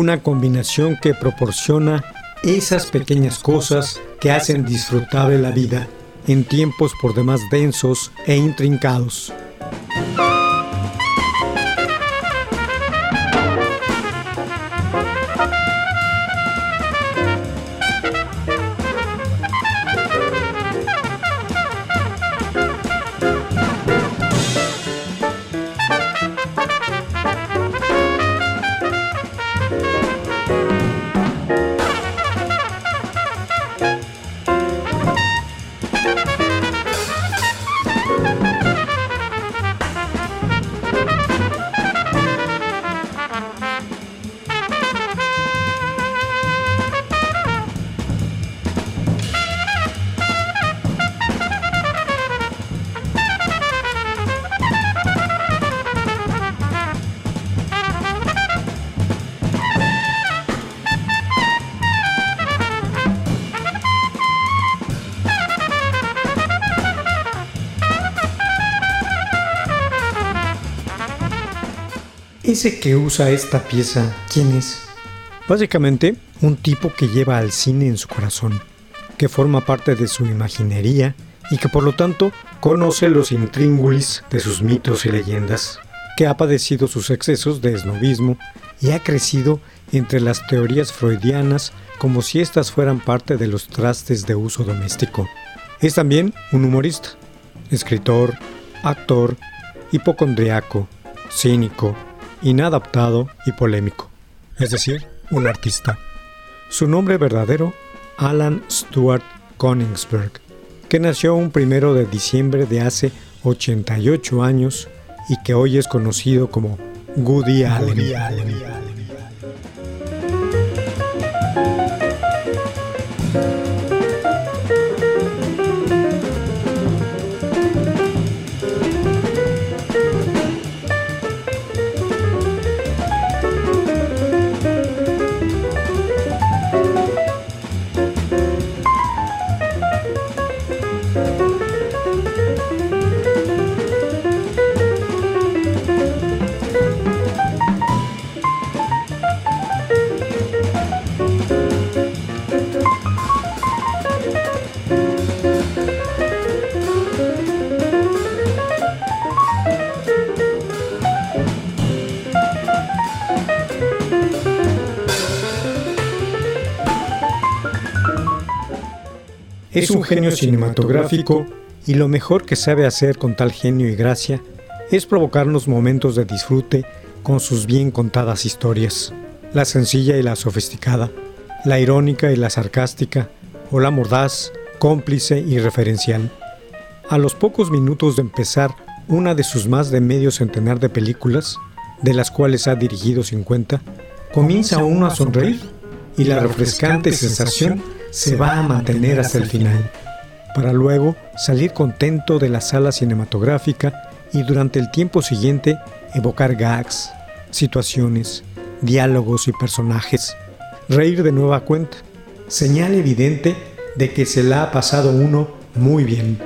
Una combinación que proporciona esas pequeñas cosas que hacen disfrutable la vida en tiempos por demás densos e intrincados. Ese que usa esta pieza, ¿quién es? Básicamente, un tipo que lleva al cine en su corazón, que forma parte de su imaginería y que por lo tanto conoce los intríngulis de sus mitos y leyendas, que ha padecido sus excesos de esnovismo y ha crecido entre las teorías freudianas como si éstas fueran parte de los trastes de uso doméstico. Es también un humorista, escritor, actor, hipocondriaco, cínico, inadaptado y polémico, es decir, un artista. Su nombre verdadero, Alan Stuart Koningsberg, que nació un primero de diciembre de hace 88 años y que hoy es conocido como Goody Allen. Es un genio cinematográfico y lo mejor que sabe hacer con tal genio y gracia es provocarnos momentos de disfrute con sus bien contadas historias, la sencilla y la sofisticada, la irónica y la sarcástica, o la mordaz, cómplice y referencial. A los pocos minutos de empezar una de sus más de medio centenar de películas, de las cuales ha dirigido 50, comienza uno a sonreír y la refrescante sensación se va a mantener hasta el final, para luego salir contento de la sala cinematográfica y durante el tiempo siguiente evocar gags, situaciones, diálogos y personajes, reír de nueva cuenta, señal evidente de que se la ha pasado uno muy bien.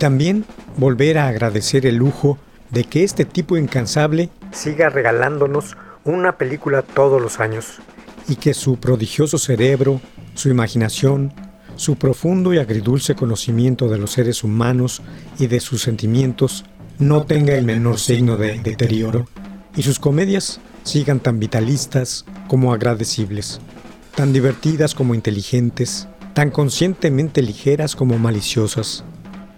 También volver a agradecer el lujo de que este tipo incansable siga regalándonos una película todos los años y que su prodigioso cerebro, su imaginación, su profundo y agridulce conocimiento de los seres humanos y de sus sentimientos no tenga el menor signo de deterioro y sus comedias sigan tan vitalistas como agradecibles, tan divertidas como inteligentes, tan conscientemente ligeras como maliciosas.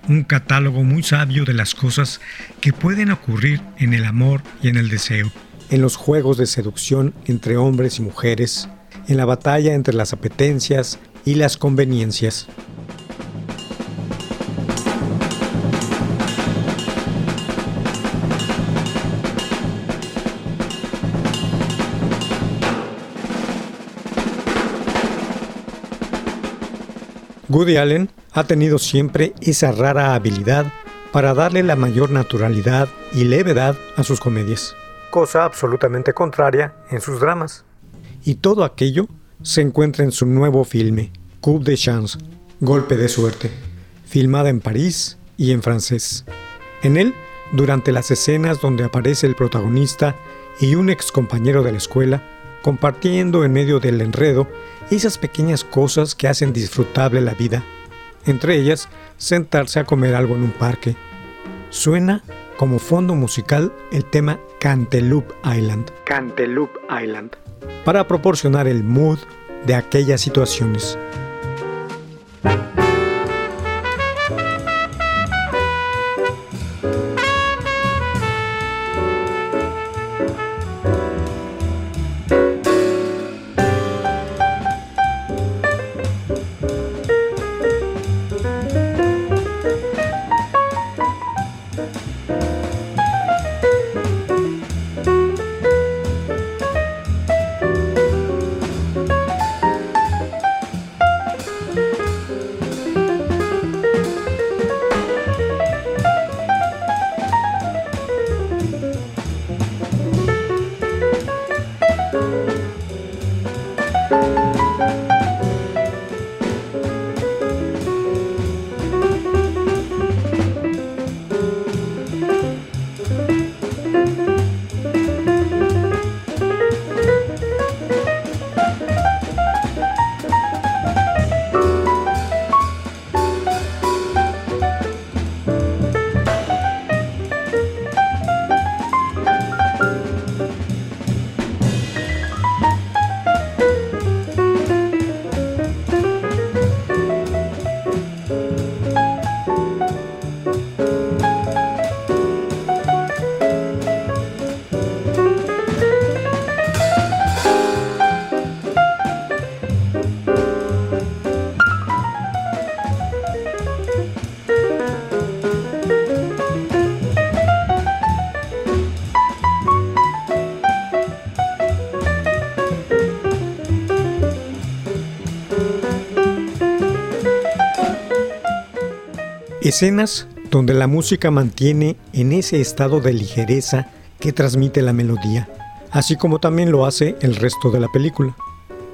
Un catálogo muy sabio de las cosas que pueden ocurrir en el amor y en el deseo, en los juegos de seducción entre hombres y mujeres, en la batalla entre las apetencias y las conveniencias. Woody Allen ha tenido siempre esa rara habilidad para darle la mayor naturalidad y levedad a sus comedias, cosa absolutamente contraria en sus dramas. Y todo aquello se encuentra en su nuevo filme, Coup de Chance, Golpe de Suerte, filmada en París y en francés. En él, durante las escenas donde aparece el protagonista y un ex compañero de la escuela, compartiendo en medio del enredo esas pequeñas cosas que hacen disfrutable la vida, entre ellas sentarse a comer algo en un parque. Suena como fondo musical el tema Canteloupe Island, Island, para proporcionar el mood de aquellas situaciones. Escenas donde la música mantiene en ese estado de ligereza que transmite la melodía, así como también lo hace el resto de la película.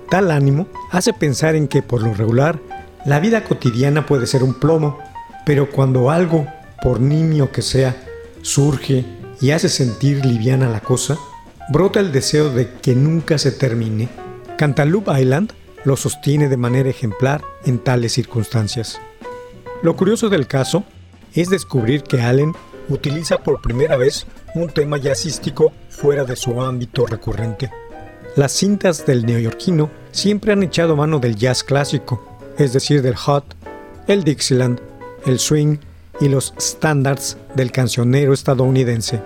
Tal ánimo hace pensar en que por lo regular la vida cotidiana puede ser un plomo, pero cuando algo, por nimio que sea, surge y hace sentir liviana la cosa, brota el deseo de que nunca se termine. Cantaloupe Island lo sostiene de manera ejemplar en tales circunstancias. Lo curioso del caso es descubrir que Allen utiliza por primera vez un tema jazzístico fuera de su ámbito recurrente. Las cintas del neoyorquino siempre han echado mano del jazz clásico, es decir, del hot, el Dixieland, el swing y los standards del cancionero estadounidense.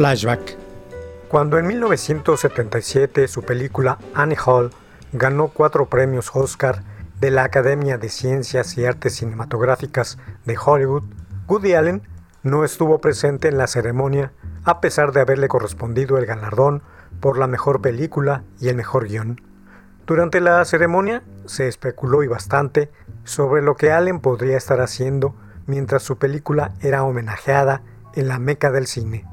Flashback. Cuando en 1977 su película Annie Hall ganó cuatro premios Oscar de la Academia de Ciencias y Artes Cinematográficas de Hollywood, Woody Allen no estuvo presente en la ceremonia a pesar de haberle correspondido el galardón por la mejor película y el mejor guion. Durante la ceremonia se especuló y bastante sobre lo que Allen podría estar haciendo mientras su película era homenajeada en la meca del cine.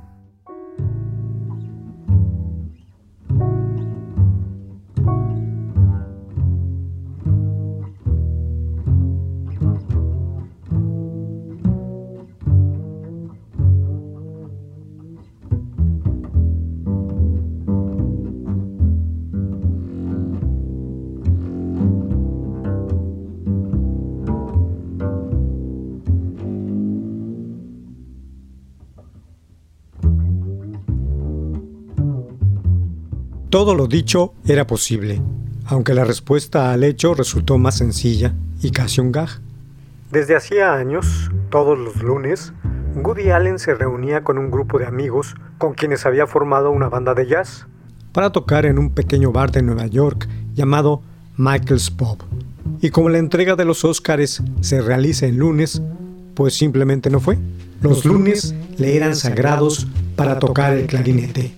Todo lo dicho era posible, aunque la respuesta al hecho resultó más sencilla y casi un gag. Desde hacía años, todos los lunes, Woody Allen se reunía con un grupo de amigos con quienes había formado una banda de jazz para tocar en un pequeño bar de Nueva York llamado Michael's Pub. Y como la entrega de los Oscars se realiza el lunes, pues simplemente no fue. Los lunes le eran sagrados para tocar el clarinete.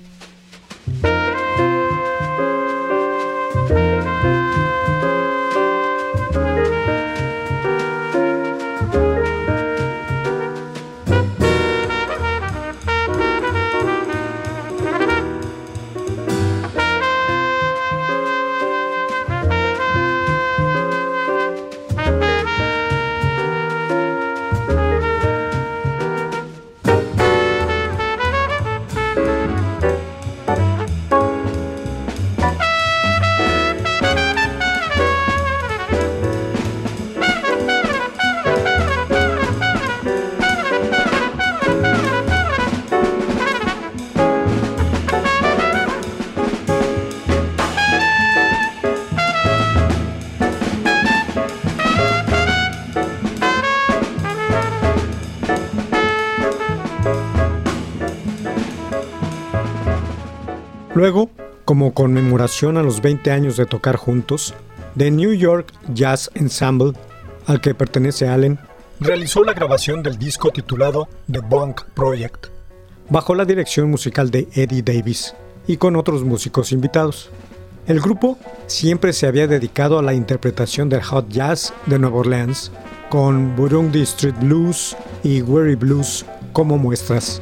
Luego, como conmemoración a los 20 años de tocar juntos, The New York Jazz Ensemble, al que pertenece Allen, realizó la grabación del disco titulado The Bonk Project, bajo la dirección musical de Eddie Davis y con otros músicos invitados. El grupo siempre se había dedicado a la interpretación del hot jazz de Nueva Orleans, con Burundi Street Blues y Weary Blues como muestras.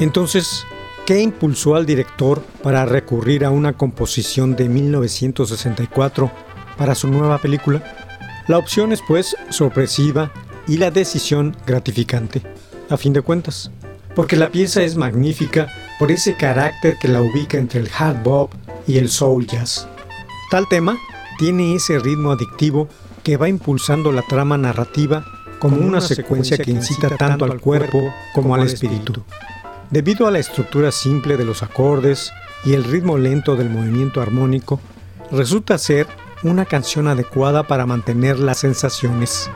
Entonces, ¿qué impulsó al director para recurrir a una composición de 1964 para su nueva película? La opción es pues sorpresiva y la decisión gratificante, a fin de cuentas, porque la pieza es magnífica por ese carácter que la ubica entre el hard bop y el soul jazz. Tal tema tiene ese ritmo adictivo que va impulsando la trama narrativa como una secuencia que incita tanto al cuerpo como al espíritu. Debido a la estructura simple de los acordes y el ritmo lento del movimiento armónico, resulta ser una canción adecuada para mantener las sensaciones.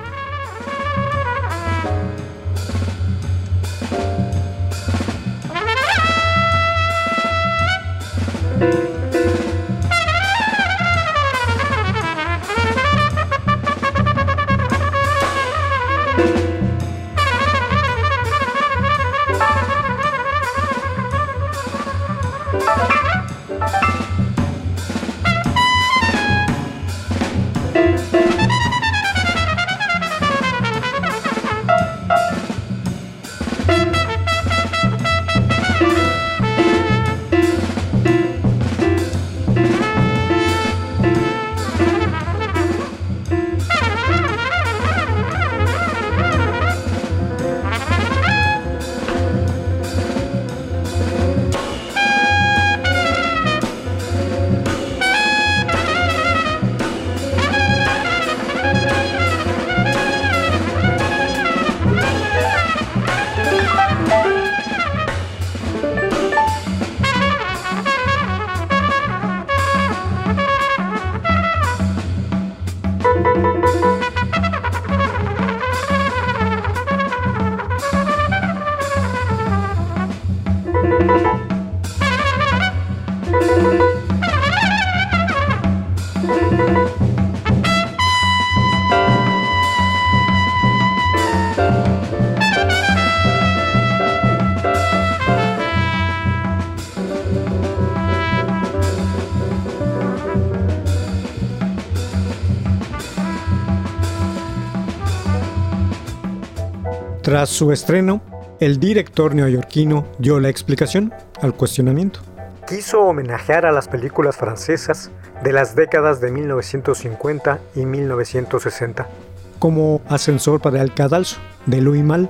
Tras su estreno, el director neoyorquino dio la explicación al cuestionamiento. Quiso homenajear a las películas francesas de las décadas de 1950 y 1960, como Ascensor para el Cadalso de Louis Malle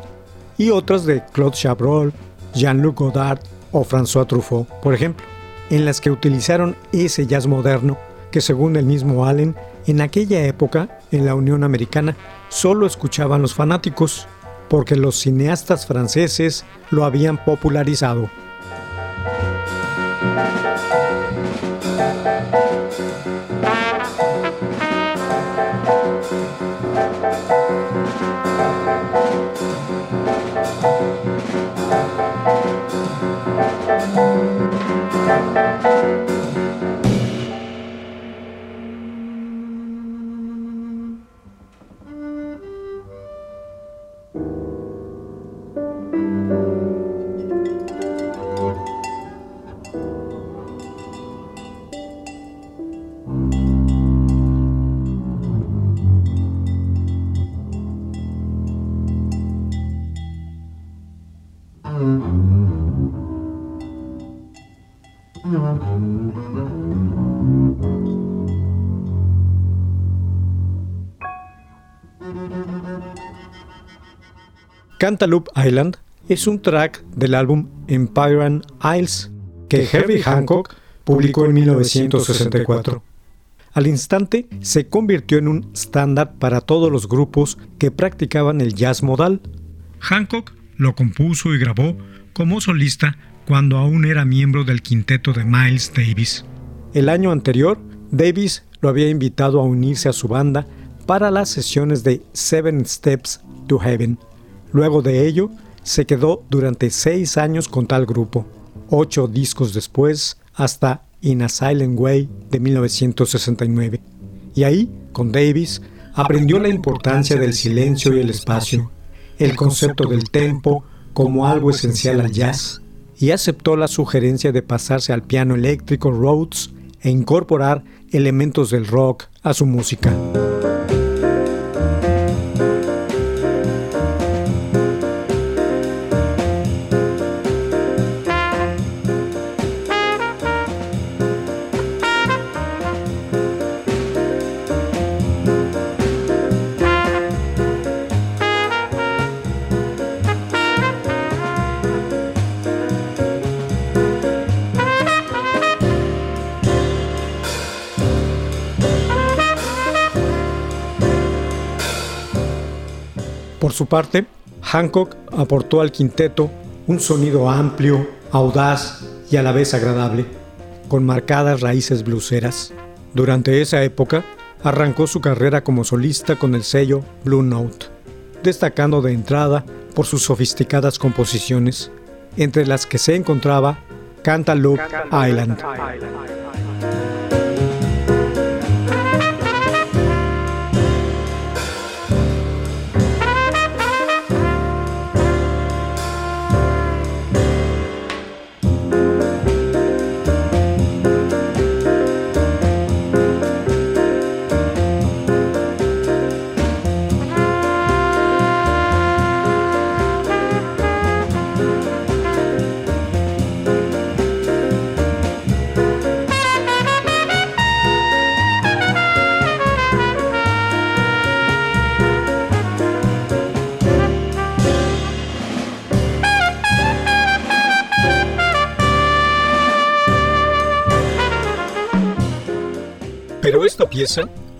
y otras de Claude Chabrol, Jean-Luc Godard o François Truffaut, por ejemplo, en las que utilizaron ese jazz moderno que según el mismo Allen, en aquella época, en la Unión Americana, solo escuchaban los fanáticos porque los cineastas franceses lo habían popularizado. Cantaloupe Island es un track del álbum Empire and Isles que Herbie Hancock publicó en 1964. Al instante se convirtió en un estándar para todos los grupos que practicaban el jazz modal. Hancock lo compuso y grabó como solista cuando aún era miembro del quinteto de Miles Davis. El año anterior, Davis lo había invitado a unirse a su banda para las sesiones de Seven Steps to Heaven Luego de ello, se quedó durante seis años con tal grupo, ocho discos después, hasta In a Silent Way de 1969. Y ahí, con Davis, aprendió la importancia del silencio y el espacio, el concepto del tempo como algo esencial al jazz, y aceptó la sugerencia de pasarse al piano eléctrico Rhodes e incorporar elementos del rock a su música. Por su parte, Hancock aportó al quinteto un sonido amplio, audaz y a la vez agradable, con marcadas raíces bluseras. Durante esa época, arrancó su carrera como solista con el sello Blue Note, destacando de entrada por sus sofisticadas composiciones, entre las que se encontraba Cantaloupe Island.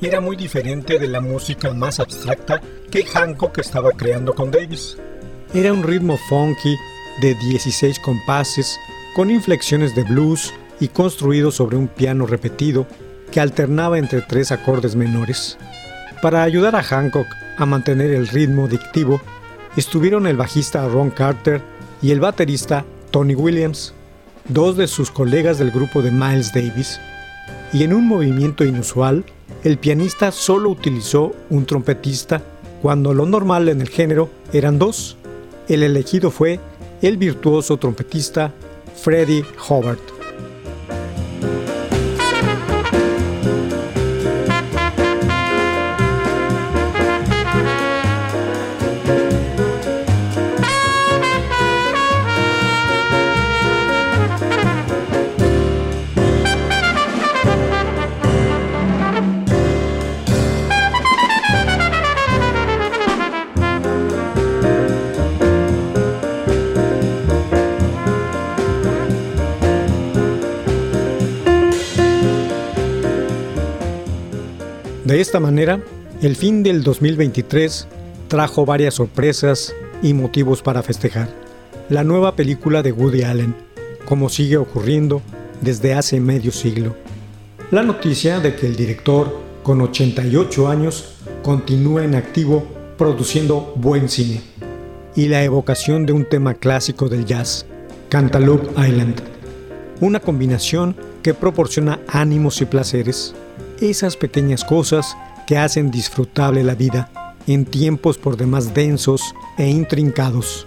Era muy diferente de la música más abstracta que Hancock estaba creando con Davis. Era un ritmo funky de 16 compases con inflexiones de blues y construido sobre un piano repetido que alternaba entre tres acordes menores. Para ayudar a Hancock a mantener el ritmo dictivo, estuvieron el bajista Ron Carter y el baterista Tony Williams, dos de sus colegas del grupo de Miles Davis y en un movimiento inusual, el pianista solo utilizó un trompetista cuando lo normal en el género eran dos. El elegido fue el virtuoso trompetista Freddie Hobart. De esta manera, el fin del 2023 trajo varias sorpresas y motivos para festejar. La nueva película de Woody Allen, como sigue ocurriendo desde hace medio siglo. La noticia de que el director, con 88 años, continúa en activo produciendo buen cine. Y la evocación de un tema clásico del jazz, Cantaloupe Island. Una combinación que proporciona ánimos y placeres esas pequeñas cosas que hacen disfrutable la vida en tiempos por demás densos e intrincados.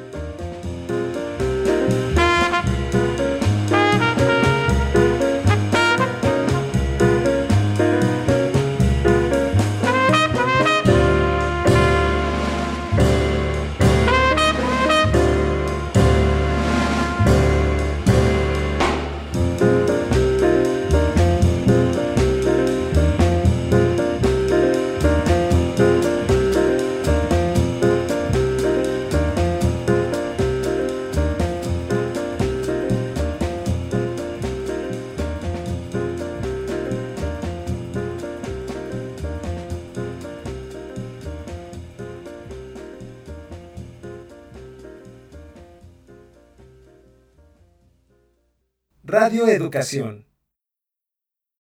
Educación.